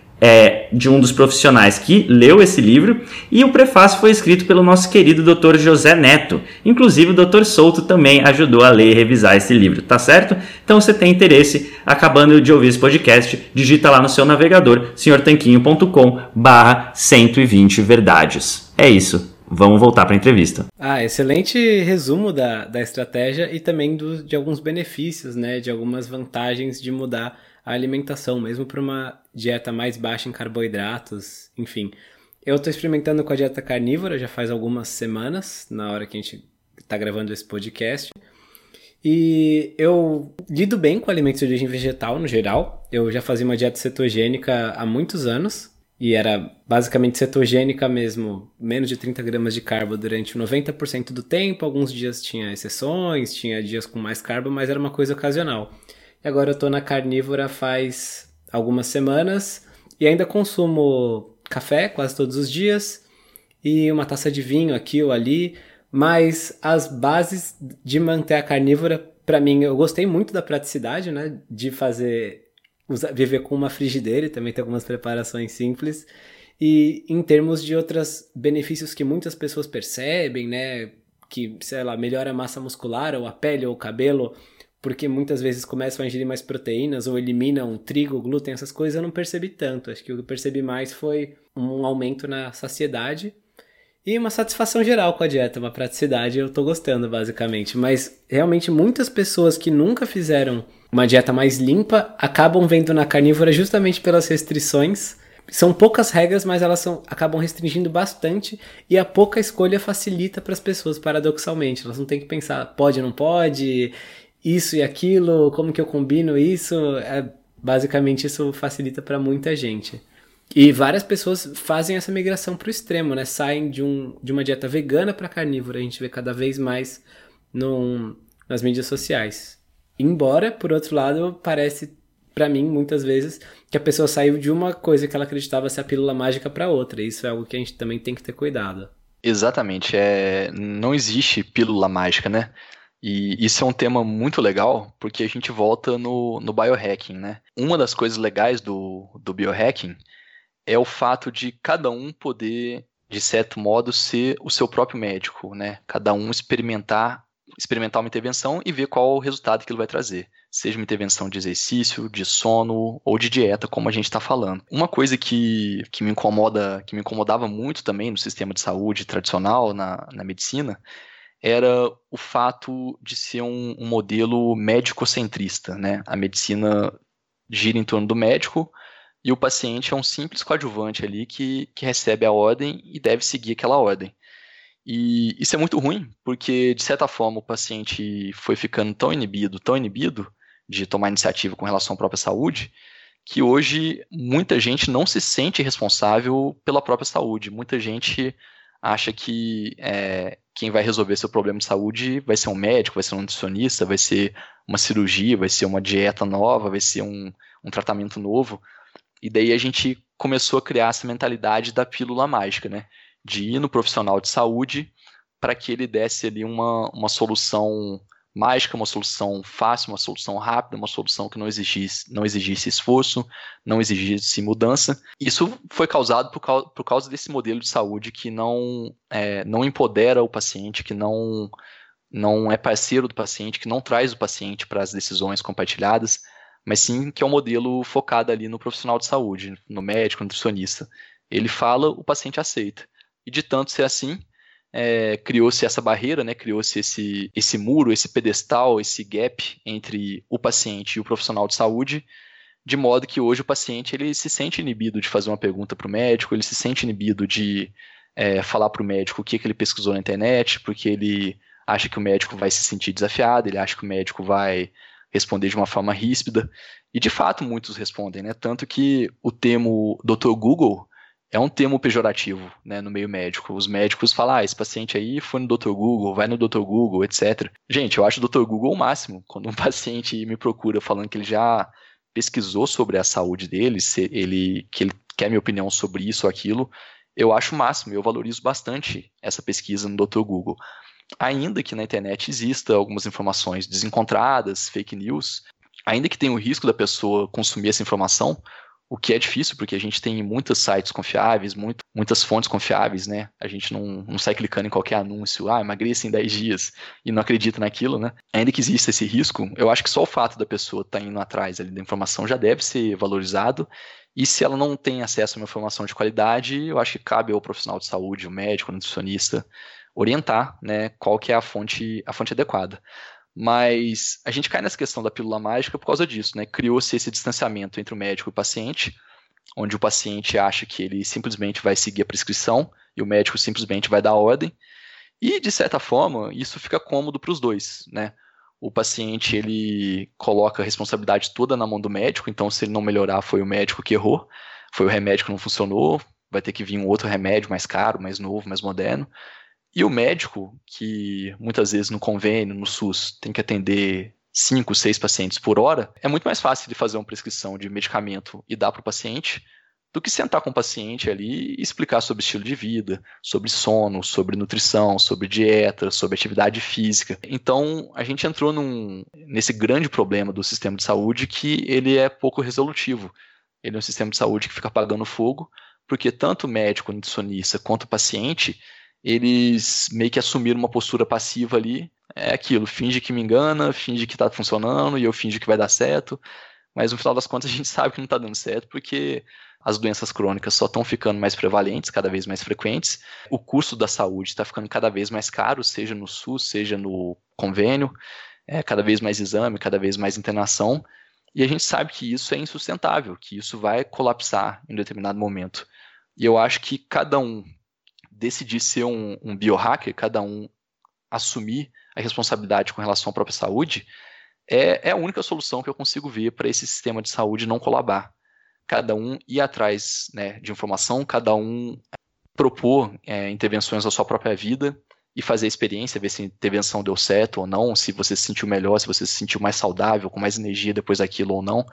é, de um dos profissionais que leu esse livro, e o prefácio foi escrito pelo nosso querido Dr. José Neto. Inclusive, o Dr. Souto também ajudou a ler e revisar esse livro, tá certo? Então, se você tem interesse, acabando de ouvir esse podcast, digita lá no seu navegador, senhortanquinho.com barra 120 verdades. É isso. Vamos voltar para a entrevista. Ah, excelente resumo da, da estratégia e também do, de alguns benefícios, né? De algumas vantagens de mudar a alimentação, mesmo para uma dieta mais baixa em carboidratos, enfim. Eu estou experimentando com a dieta carnívora já faz algumas semanas, na hora que a gente está gravando esse podcast. E eu lido bem com alimentos de origem vegetal no geral. Eu já fazia uma dieta cetogênica há muitos anos. E era basicamente cetogênica mesmo, menos de 30 gramas de carbo durante 90% do tempo. Alguns dias tinha exceções, tinha dias com mais carbo, mas era uma coisa ocasional. E agora eu tô na carnívora faz algumas semanas e ainda consumo café quase todos os dias e uma taça de vinho aqui ou ali, mas as bases de manter a carnívora, para mim, eu gostei muito da praticidade, né, de fazer usar, viver com uma frigideira e também ter algumas preparações simples. E em termos de outros benefícios que muitas pessoas percebem, né? Que, sei lá, melhora a massa muscular, ou a pele, ou o cabelo, porque muitas vezes começam a ingerir mais proteínas, ou eliminam trigo, glúten, essas coisas, eu não percebi tanto. Acho que o que eu percebi mais foi um aumento na saciedade e uma satisfação geral com a dieta, uma praticidade, eu tô gostando basicamente. Mas realmente muitas pessoas que nunca fizeram uma dieta mais limpa acabam vendo na carnívora justamente pelas restrições são poucas regras, mas elas são, acabam restringindo bastante e a pouca escolha facilita para as pessoas, paradoxalmente. Elas não têm que pensar, pode, não pode, isso e aquilo, como que eu combino isso. É, basicamente, isso facilita para muita gente. E várias pessoas fazem essa migração para o extremo, né? Saem de, um, de uma dieta vegana para carnívora. A gente vê cada vez mais no, nas mídias sociais. Embora, por outro lado, parece para mim, muitas vezes, que a pessoa saiu de uma coisa que ela acreditava ser a pílula mágica para outra. Isso é algo que a gente também tem que ter cuidado. Exatamente. É... Não existe pílula mágica, né? E isso é um tema muito legal, porque a gente volta no, no biohacking, né? Uma das coisas legais do, do biohacking é o fato de cada um poder, de certo modo, ser o seu próprio médico, né? Cada um experimentar experimentar uma intervenção e ver qual o resultado que ele vai trazer. Seja uma intervenção de exercício, de sono ou de dieta, como a gente está falando. Uma coisa que, que me incomoda, que me incomodava muito também no sistema de saúde tradicional, na, na medicina, era o fato de ser um, um modelo médico-centrista. Né? A medicina gira em torno do médico e o paciente é um simples coadjuvante ali que, que recebe a ordem e deve seguir aquela ordem. E isso é muito ruim, porque de certa forma o paciente foi ficando tão inibido, tão inibido de tomar iniciativa com relação à própria saúde, que hoje muita gente não se sente responsável pela própria saúde. Muita gente acha que é, quem vai resolver seu problema de saúde vai ser um médico, vai ser um nutricionista, vai ser uma cirurgia, vai ser uma dieta nova, vai ser um, um tratamento novo. E daí a gente começou a criar essa mentalidade da pílula mágica, né? de ir no profissional de saúde para que ele desse ali uma, uma solução mágica, uma solução fácil, uma solução rápida, uma solução que não exigisse, não exigisse esforço, não exigisse mudança. Isso foi causado por causa, por causa desse modelo de saúde que não, é, não empodera o paciente, que não, não é parceiro do paciente, que não traz o paciente para as decisões compartilhadas, mas sim que é um modelo focado ali no profissional de saúde, no médico, no nutricionista. Ele fala, o paciente aceita. E de tanto ser assim, é, criou-se essa barreira, né, criou-se esse, esse muro, esse pedestal, esse gap entre o paciente e o profissional de saúde, de modo que hoje o paciente ele se sente inibido de fazer uma pergunta para o médico, ele se sente inibido de é, falar para o médico o que, que ele pesquisou na internet, porque ele acha que o médico vai se sentir desafiado, ele acha que o médico vai responder de uma forma ríspida, e de fato muitos respondem, né? Tanto que o termo Dr. Google é um termo pejorativo né, no meio médico. Os médicos falam, ah, esse paciente aí foi no Dr. Google, vai no Dr. Google, etc. Gente, eu acho o Dr. Google o máximo. Quando um paciente me procura falando que ele já pesquisou sobre a saúde dele, se ele, que ele quer minha opinião sobre isso ou aquilo, eu acho o máximo, eu valorizo bastante essa pesquisa no Dr. Google. Ainda que na internet exista algumas informações desencontradas, fake news, ainda que tenha o risco da pessoa consumir essa informação, o que é difícil, porque a gente tem muitos sites confiáveis, muito, muitas fontes confiáveis, né? A gente não, não sai clicando em qualquer anúncio, ah, emagreça em 10 dias, e não acredita naquilo, né? Ainda que exista esse risco, eu acho que só o fato da pessoa estar tá indo atrás ali da informação já deve ser valorizado, e se ela não tem acesso a uma informação de qualidade, eu acho que cabe ao profissional de saúde, o médico, o nutricionista, orientar, né, qual que é a fonte, a fonte adequada. Mas a gente cai nessa questão da pílula mágica por causa disso, né? Criou-se esse distanciamento entre o médico e o paciente, onde o paciente acha que ele simplesmente vai seguir a prescrição e o médico simplesmente vai dar ordem. E, de certa forma, isso fica cômodo para os dois, né? O paciente, ele coloca a responsabilidade toda na mão do médico, então se ele não melhorar, foi o médico que errou, foi o remédio que não funcionou, vai ter que vir um outro remédio mais caro, mais novo, mais moderno. E o médico, que muitas vezes no convênio, no SUS, tem que atender cinco, seis pacientes por hora, é muito mais fácil de fazer uma prescrição de medicamento e dar para o paciente do que sentar com o paciente ali e explicar sobre estilo de vida, sobre sono, sobre nutrição, sobre dieta, sobre atividade física. Então, a gente entrou num, nesse grande problema do sistema de saúde que ele é pouco resolutivo. Ele é um sistema de saúde que fica apagando fogo, porque tanto o médico, o nutricionista, quanto o paciente, eles meio que assumiram uma postura passiva ali, é aquilo, finge que me engana, finge que está funcionando e eu finge que vai dar certo, mas no final das contas a gente sabe que não está dando certo porque as doenças crônicas só estão ficando mais prevalentes, cada vez mais frequentes, o custo da saúde está ficando cada vez mais caro, seja no SUS, seja no convênio, é, cada vez mais exame, cada vez mais internação, e a gente sabe que isso é insustentável, que isso vai colapsar em determinado momento. E eu acho que cada um decidir ser um, um biohacker, cada um assumir a responsabilidade com relação à própria saúde, é, é a única solução que eu consigo ver para esse sistema de saúde não colabar. Cada um ir atrás né, de informação, cada um propor é, intervenções na sua própria vida e fazer a experiência, ver se a intervenção deu certo ou não, se você se sentiu melhor, se você se sentiu mais saudável, com mais energia depois daquilo ou não.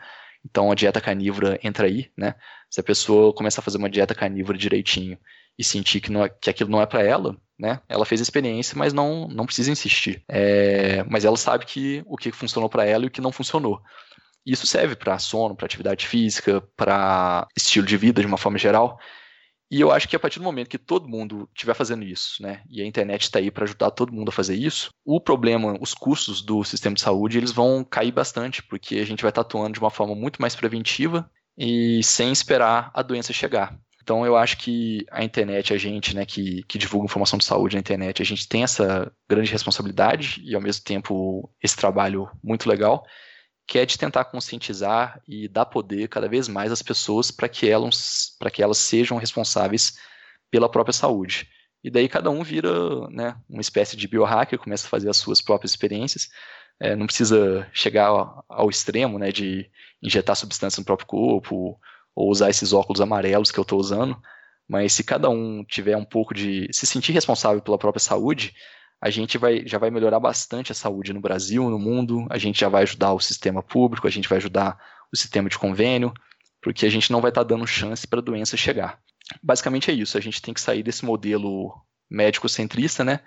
Então a dieta carnívora entra aí, né? Se a pessoa começar a fazer uma dieta carnívora direitinho e sentir que, não é, que aquilo não é para ela, né? Ela fez a experiência, mas não, não precisa insistir. É, mas ela sabe que o que funcionou para ela e o que não funcionou. Isso serve para sono, para atividade física, para estilo de vida de uma forma geral. E eu acho que a partir do momento que todo mundo estiver fazendo isso, né, e a internet está aí para ajudar todo mundo a fazer isso, o problema, os custos do sistema de saúde, eles vão cair bastante, porque a gente vai estar atuando de uma forma muito mais preventiva e sem esperar a doença chegar. Então eu acho que a internet, a gente, né, que, que divulga informação de saúde na internet, a gente tem essa grande responsabilidade e ao mesmo tempo esse trabalho muito legal que é de tentar conscientizar e dar poder cada vez mais às pessoas para que elas para que elas sejam responsáveis pela própria saúde. E daí cada um vira né, uma espécie de biohacker, começa a fazer as suas próprias experiências. É, não precisa chegar ao, ao extremo né, de injetar substância no próprio corpo ou usar esses óculos amarelos que eu estou usando. Mas se cada um tiver um pouco de se sentir responsável pela própria saúde, a gente vai, já vai melhorar bastante a saúde no Brasil, no mundo, a gente já vai ajudar o sistema público, a gente vai ajudar o sistema de convênio, porque a gente não vai estar tá dando chance para a doença chegar. Basicamente é isso, a gente tem que sair desse modelo médico-centrista, né?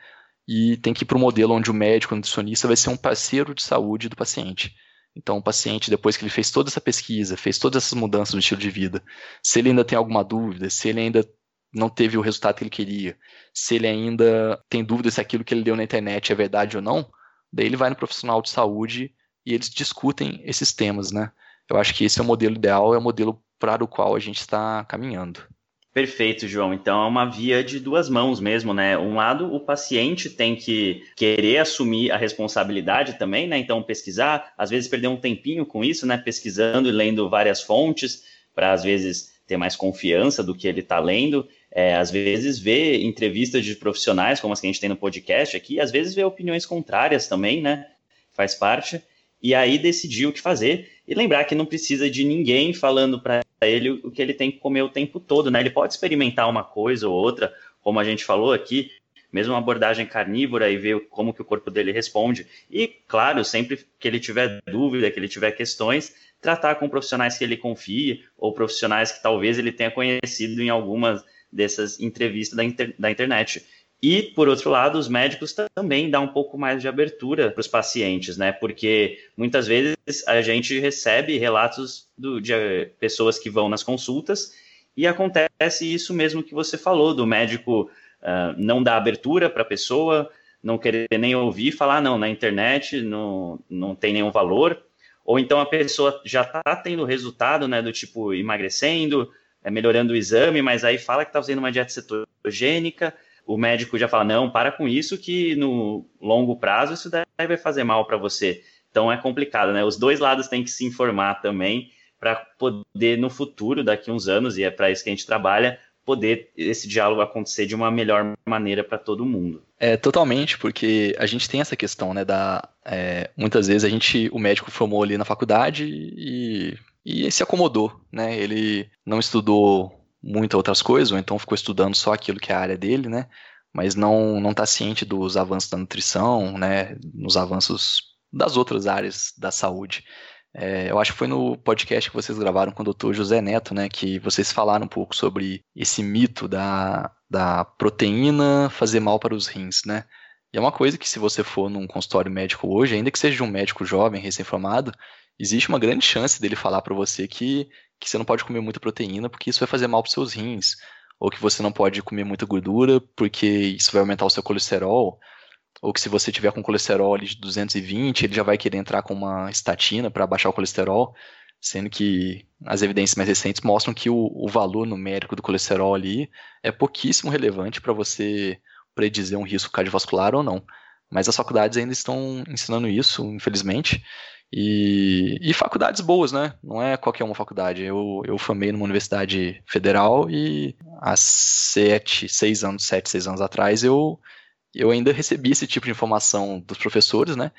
E tem que ir para o modelo onde o médico, o nutricionista, vai ser um parceiro de saúde do paciente. Então, o paciente, depois que ele fez toda essa pesquisa, fez todas essas mudanças no estilo de vida, se ele ainda tem alguma dúvida, se ele ainda não teve o resultado que ele queria, se ele ainda tem dúvida se aquilo que ele deu na internet é verdade ou não, daí ele vai no profissional de saúde e eles discutem esses temas, né? Eu acho que esse é o modelo ideal, é o modelo para o qual a gente está caminhando. Perfeito, João. Então é uma via de duas mãos mesmo, né? Um lado, o paciente tem que querer assumir a responsabilidade também, né? Então pesquisar, às vezes perder um tempinho com isso, né? Pesquisando e lendo várias fontes para às vezes ter mais confiança do que ele está lendo é, às vezes vê entrevistas de profissionais, como as que a gente tem no podcast aqui, às vezes vê opiniões contrárias também, né? Faz parte. E aí decidir o que fazer. E lembrar que não precisa de ninguém falando para ele o que ele tem que comer o tempo todo, né? Ele pode experimentar uma coisa ou outra, como a gente falou aqui, mesmo uma abordagem carnívora e ver como que o corpo dele responde. E, claro, sempre que ele tiver dúvida, que ele tiver questões, tratar com profissionais que ele confie ou profissionais que talvez ele tenha conhecido em algumas dessas entrevistas da, inter, da internet. E, por outro lado, os médicos também dão um pouco mais de abertura para os pacientes, né? Porque muitas vezes a gente recebe relatos do, de eh, pessoas que vão nas consultas e acontece isso mesmo que você falou, do médico uh, não dar abertura para a pessoa, não querer nem ouvir, falar, não, na internet não, não tem nenhum valor, ou então a pessoa já está tendo resultado, né, do tipo emagrecendo, é, melhorando o exame, mas aí fala que está fazendo uma dieta cetogênica, o médico já fala, não, para com isso que no longo prazo isso daí vai fazer mal para você. Então é complicado, né? Os dois lados têm que se informar também para poder no futuro, daqui uns anos, e é para isso que a gente trabalha, poder esse diálogo acontecer de uma melhor maneira para todo mundo. É, totalmente, porque a gente tem essa questão, né, da... É, muitas vezes a gente, o médico formou ali na faculdade e e se acomodou, né? Ele não estudou muitas outras coisas, ou então ficou estudando só aquilo que é a área dele, né? Mas não não está ciente dos avanços da nutrição, né? Nos avanços das outras áreas da saúde. É, eu acho que foi no podcast que vocês gravaram com o Dr. José Neto, né? Que vocês falaram um pouco sobre esse mito da, da proteína fazer mal para os rins, né? E é uma coisa que se você for num consultório médico hoje, ainda que seja um médico jovem, recém-formado, existe uma grande chance dele falar para você que, que você não pode comer muita proteína porque isso vai fazer mal para seus rins, ou que você não pode comer muita gordura porque isso vai aumentar o seu colesterol, ou que se você tiver com colesterol de 220, ele já vai querer entrar com uma estatina para baixar o colesterol, sendo que as evidências mais recentes mostram que o, o valor numérico do colesterol ali é pouquíssimo relevante para você predizer um risco cardiovascular ou não. Mas as faculdades ainda estão ensinando isso, infelizmente. E, e, faculdades boas, né? Não é qualquer uma faculdade. Eu, eu formei numa universidade federal e há sete, seis anos, sete, seis anos atrás, eu, eu ainda recebi esse tipo de informação dos professores, né?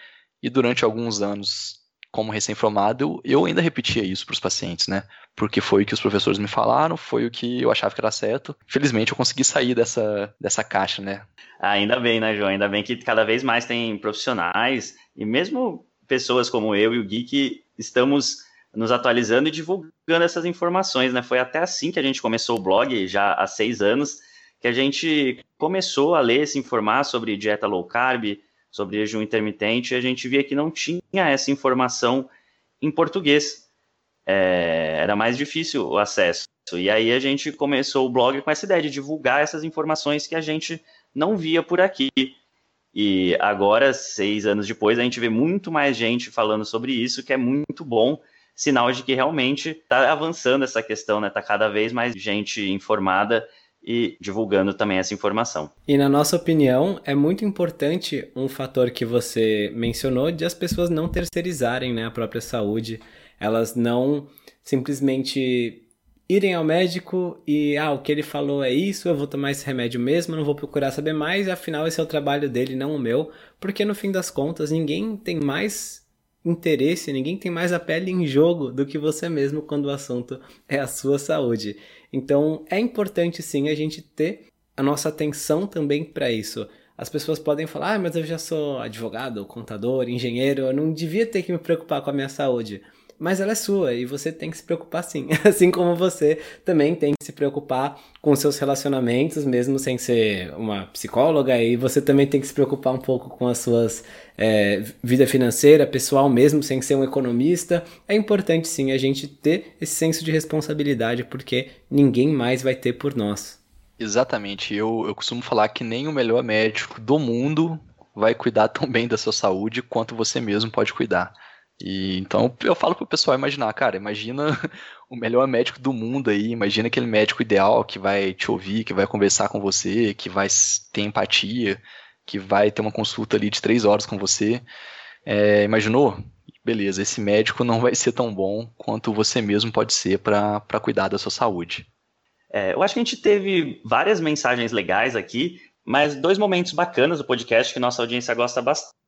E durante alguns anos, como recém-formado, eu ainda repetia isso para os pacientes, né? Porque foi o que os professores me falaram, foi o que eu achava que era certo. Felizmente, eu consegui sair dessa, dessa caixa, né? Ainda bem, né, João? Ainda bem que cada vez mais tem profissionais e mesmo pessoas como eu e o Gui que estamos nos atualizando e divulgando essas informações, né? Foi até assim que a gente começou o blog, já há seis anos, que a gente começou a ler, se informar sobre dieta low carb, sobre jejum intermitente, e a gente via que não tinha essa informação em português. É, era mais difícil o acesso. E aí a gente começou o blog com essa ideia de divulgar essas informações que a gente não via por aqui. E agora, seis anos depois, a gente vê muito mais gente falando sobre isso, que é muito bom, sinal de que realmente está avançando essa questão, né? Está cada vez mais gente informada e divulgando também essa informação. E na nossa opinião, é muito importante um fator que você mencionou de as pessoas não terceirizarem né, a própria saúde, elas não simplesmente irem ao médico e, ah, o que ele falou é isso, eu vou tomar esse remédio mesmo, não vou procurar saber mais, afinal esse é o trabalho dele, não o meu, porque no fim das contas ninguém tem mais interesse, ninguém tem mais a pele em jogo do que você mesmo quando o assunto é a sua saúde. Então é importante sim a gente ter a nossa atenção também para isso. As pessoas podem falar, ah, mas eu já sou advogado, contador, engenheiro, eu não devia ter que me preocupar com a minha saúde mas ela é sua e você tem que se preocupar sim. Assim como você também tem que se preocupar com seus relacionamentos, mesmo sem ser uma psicóloga, e você também tem que se preocupar um pouco com as suas é, vida financeira, pessoal, mesmo sem ser um economista. É importante sim a gente ter esse senso de responsabilidade, porque ninguém mais vai ter por nós. Exatamente. Eu, eu costumo falar que nem o melhor médico do mundo vai cuidar tão bem da sua saúde quanto você mesmo pode cuidar. E então eu falo pro pessoal imaginar, cara, imagina o melhor médico do mundo aí, imagina aquele médico ideal que vai te ouvir, que vai conversar com você, que vai ter empatia, que vai ter uma consulta ali de três horas com você. É, imaginou? Beleza, esse médico não vai ser tão bom quanto você mesmo pode ser para cuidar da sua saúde. É, eu acho que a gente teve várias mensagens legais aqui, mas dois momentos bacanas do podcast que nossa audiência gosta bastante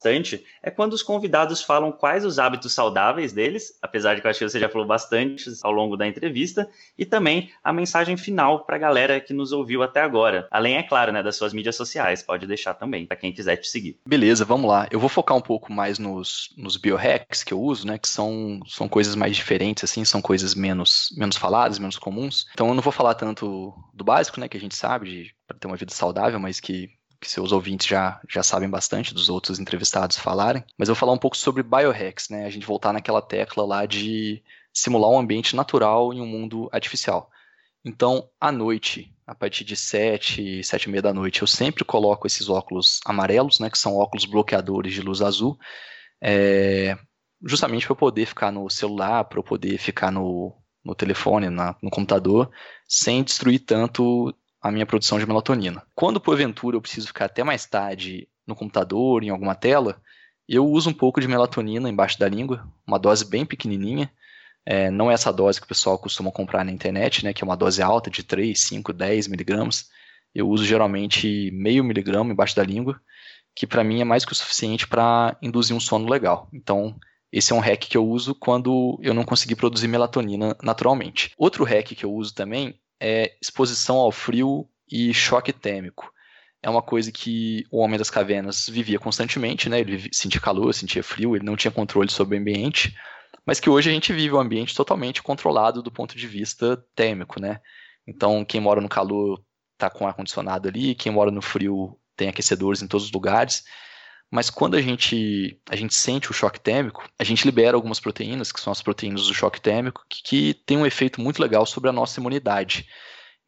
é quando os convidados falam quais os hábitos saudáveis deles, apesar de que eu acho que você já falou bastante ao longo da entrevista, e também a mensagem final para a galera que nos ouviu até agora. Além, é claro, né, das suas mídias sociais, pode deixar também para quem quiser te seguir. Beleza, vamos lá. Eu vou focar um pouco mais nos, nos biohacks que eu uso, né, que são, são coisas mais diferentes, assim, são coisas menos, menos faladas, menos comuns. Então eu não vou falar tanto do básico, né, que a gente sabe, para ter uma vida saudável, mas que, que seus ouvintes já, já sabem bastante dos outros entrevistados falarem. Mas eu vou falar um pouco sobre biohacks, né? A gente voltar naquela tecla lá de simular um ambiente natural em um mundo artificial. Então, à noite, a partir de 7, 7 e meia da noite, eu sempre coloco esses óculos amarelos, né, que são óculos bloqueadores de luz azul, é, justamente para poder ficar no celular, para eu poder ficar no, no telefone, na, no computador, sem destruir tanto a minha produção de melatonina. Quando, porventura, eu preciso ficar até mais tarde no computador, em alguma tela, eu uso um pouco de melatonina embaixo da língua, uma dose bem pequenininha. É, não é essa dose que o pessoal costuma comprar na internet, né, que é uma dose alta de 3, 5, 10 miligramas. Eu uso geralmente meio miligrama embaixo da língua, que para mim é mais que o suficiente para induzir um sono legal. Então, esse é um hack que eu uso quando eu não conseguir produzir melatonina naturalmente. Outro hack que eu uso também é exposição ao frio e choque térmico. É uma coisa que o homem das cavernas vivia constantemente, né? Ele sentia calor, sentia frio, ele não tinha controle sobre o ambiente, mas que hoje a gente vive um ambiente totalmente controlado do ponto de vista térmico, né? Então, quem mora no calor está com ar condicionado ali, quem mora no frio tem aquecedores em todos os lugares. Mas quando a gente, a gente sente o choque térmico, a gente libera algumas proteínas, que são as proteínas do choque térmico, que, que tem um efeito muito legal sobre a nossa imunidade.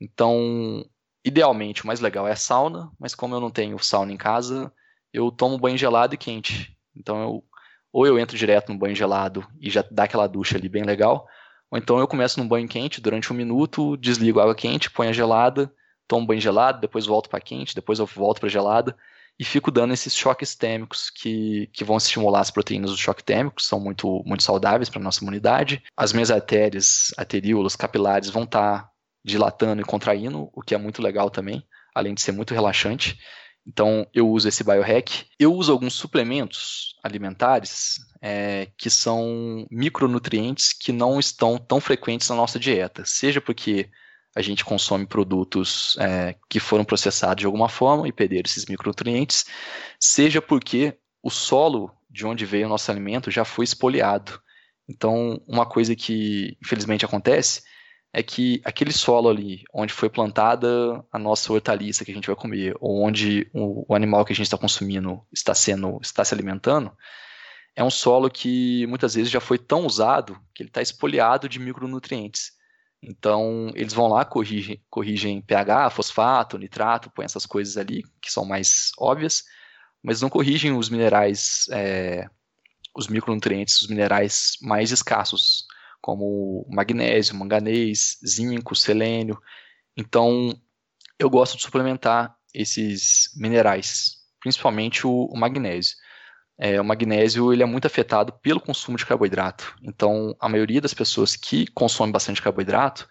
Então, idealmente, o mais legal é a sauna, mas como eu não tenho sauna em casa, eu tomo banho gelado e quente. Então, eu, ou eu entro direto no banho gelado e já dá aquela ducha ali bem legal, ou então eu começo no banho quente durante um minuto, desligo a água quente, ponho a gelada, tomo banho gelado, depois volto para quente, depois eu volto para gelada e fico dando esses choques térmicos que, que vão estimular as proteínas do choque térmico, são muito, muito saudáveis para a nossa imunidade. As minhas artérias, arteríolas, capilares vão estar tá dilatando e contraindo, o que é muito legal também, além de ser muito relaxante. Então, eu uso esse biohack. Eu uso alguns suplementos alimentares é, que são micronutrientes que não estão tão frequentes na nossa dieta. Seja porque a gente consome produtos é, que foram processados de alguma forma e perderam esses micronutrientes, seja porque o solo de onde veio o nosso alimento já foi espoliado. Então, uma coisa que infelizmente acontece é que aquele solo ali, onde foi plantada a nossa hortaliça que a gente vai comer, ou onde o, o animal que a gente está consumindo está sendo, está se alimentando, é um solo que muitas vezes já foi tão usado que ele está espoliado de micronutrientes. Então, eles vão lá, corrigem, corrigem pH, fosfato, nitrato, põem essas coisas ali que são mais óbvias, mas não corrigem os minerais, é, os micronutrientes, os minerais mais escassos, como magnésio, manganês, zinco, selênio. Então, eu gosto de suplementar esses minerais, principalmente o, o magnésio. É, o magnésio ele é muito afetado pelo consumo de carboidrato. Então, a maioria das pessoas que consomem bastante carboidrato,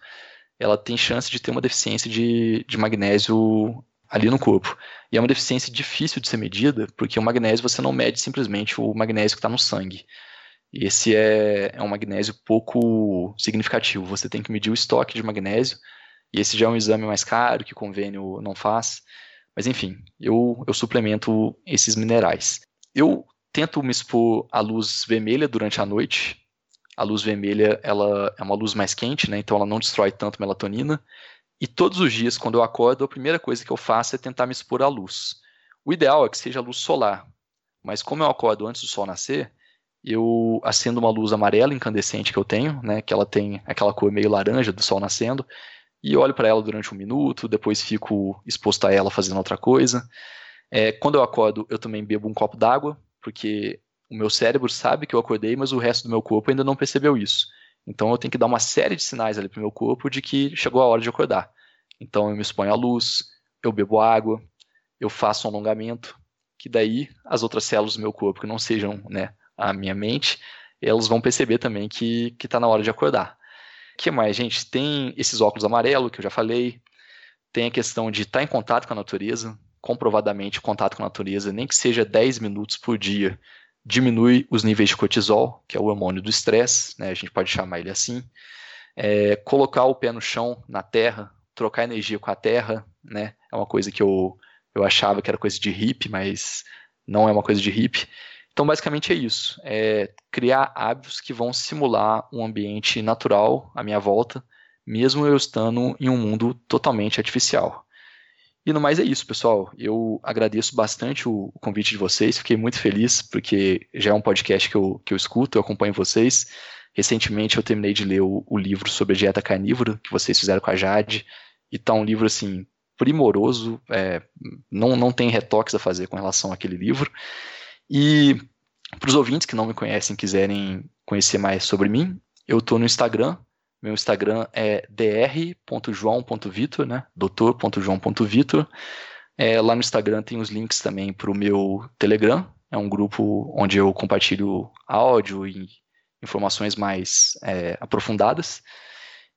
ela tem chance de ter uma deficiência de, de magnésio ali no corpo. E é uma deficiência difícil de ser medida, porque o magnésio você não mede simplesmente o magnésio que está no sangue. Esse é, é um magnésio pouco significativo. Você tem que medir o estoque de magnésio, e esse já é um exame mais caro que o convênio não faz. Mas enfim, eu, eu suplemento esses minerais. Eu tento me expor à luz vermelha durante a noite. A luz vermelha ela é uma luz mais quente, né? então ela não destrói tanto melatonina. E todos os dias, quando eu acordo, a primeira coisa que eu faço é tentar me expor à luz. O ideal é que seja luz solar, mas como eu acordo antes do sol nascer, eu acendo uma luz amarela incandescente que eu tenho, né, que ela tem aquela cor meio laranja do sol nascendo, e olho para ela durante um minuto, depois fico exposto a ela fazendo outra coisa. É, quando eu acordo, eu também bebo um copo d'água, porque o meu cérebro sabe que eu acordei, mas o resto do meu corpo ainda não percebeu isso. Então eu tenho que dar uma série de sinais ali para o meu corpo de que chegou a hora de acordar. Então eu me exponho à luz, eu bebo água, eu faço um alongamento, que daí as outras células do meu corpo que não sejam né, a minha mente, elas vão perceber também que está na hora de acordar. O que mais, gente? Tem esses óculos amarelo que eu já falei, tem a questão de estar tá em contato com a natureza, comprovadamente contato com a natureza, nem que seja 10 minutos por dia, diminui os níveis de cortisol, que é o hormônio do estresse, né, a gente pode chamar ele assim. É, colocar o pé no chão, na terra, trocar energia com a terra, né, é uma coisa que eu, eu achava que era coisa de hippie, mas não é uma coisa de hippie. Então, basicamente é isso: é criar hábitos que vão simular um ambiente natural à minha volta, mesmo eu estando em um mundo totalmente artificial. E no mais é isso, pessoal. Eu agradeço bastante o, convite de vocês, fiquei muito feliz, porque já é um podcast que eu, que eu escuto, eu acompanho vocês. Recentemente eu terminei de ler o, o livro sobre a dieta carnívora, que vocês fizeram com a Jade, e tá um livro assim primoroso, é, não, não tem retoques a fazer com relação àquele livro. E para os ouvintes que não me conhecem quiserem conhecer mais sobre mim, eu estou no Instagram. Meu Instagram é dr.joão.vitor, né? doutor.joão.vitor. É, lá no Instagram tem os links também para o meu Telegram. É um grupo onde eu compartilho áudio e informações mais é, aprofundadas.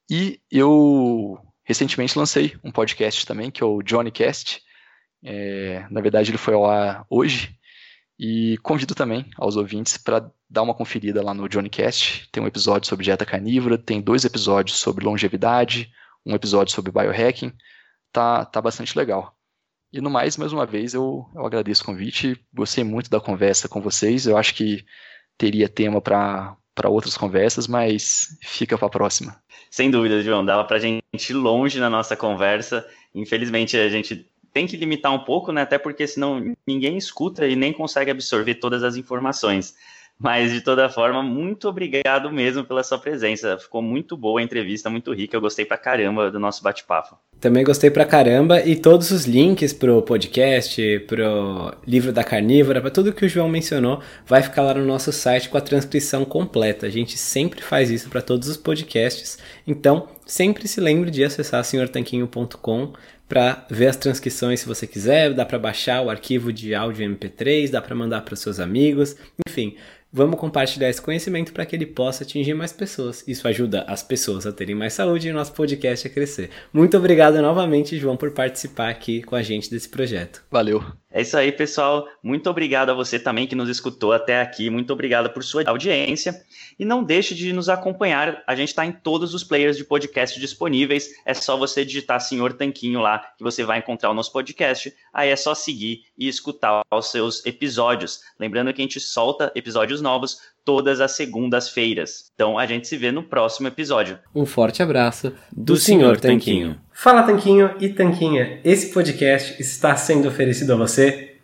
E eu recentemente lancei um podcast também, que é o Johnnycast. É, na verdade, ele foi ao ar hoje, e convido também aos ouvintes para dar uma conferida lá no Johnnycast. Tem um episódio sobre dieta carnívora, tem dois episódios sobre longevidade, um episódio sobre biohacking. Tá, tá bastante legal. E no mais, mais uma vez, eu, eu agradeço o convite. Gostei muito da conversa com vocês. Eu acho que teria tema para outras conversas, mas fica para a próxima. Sem dúvida, João. Dava para a gente ir longe na nossa conversa. Infelizmente, a gente tem que limitar um pouco, né? Até porque senão ninguém escuta e nem consegue absorver todas as informações. Mas, de toda forma, muito obrigado mesmo pela sua presença. Ficou muito boa a entrevista, muito rica. Eu gostei pra caramba do nosso bate-papo. Também gostei pra caramba. E todos os links pro podcast, pro livro da carnívora, para tudo que o João mencionou, vai ficar lá no nosso site com a transcrição completa. A gente sempre faz isso para todos os podcasts. Então, sempre se lembre de acessar senhortanquinho.com para ver as transcrições se você quiser, dá para baixar o arquivo de áudio MP3, dá para mandar para seus amigos, enfim, Vamos compartilhar esse conhecimento para que ele possa atingir mais pessoas. Isso ajuda as pessoas a terem mais saúde e o nosso podcast a crescer. Muito obrigado novamente, João, por participar aqui com a gente desse projeto. Valeu. É isso aí, pessoal. Muito obrigado a você também que nos escutou até aqui. Muito obrigado por sua audiência. E não deixe de nos acompanhar. A gente está em todos os players de podcast disponíveis. É só você digitar Senhor Tanquinho lá que você vai encontrar o nosso podcast. Aí é só seguir e escutar os seus episódios. Lembrando que a gente solta episódios novos todas as segundas-feiras. Então a gente se vê no próximo episódio. Um forte abraço do, do Senhor Tanquinho. Fala Tanquinho e Tanquinha, esse podcast está sendo oferecido a você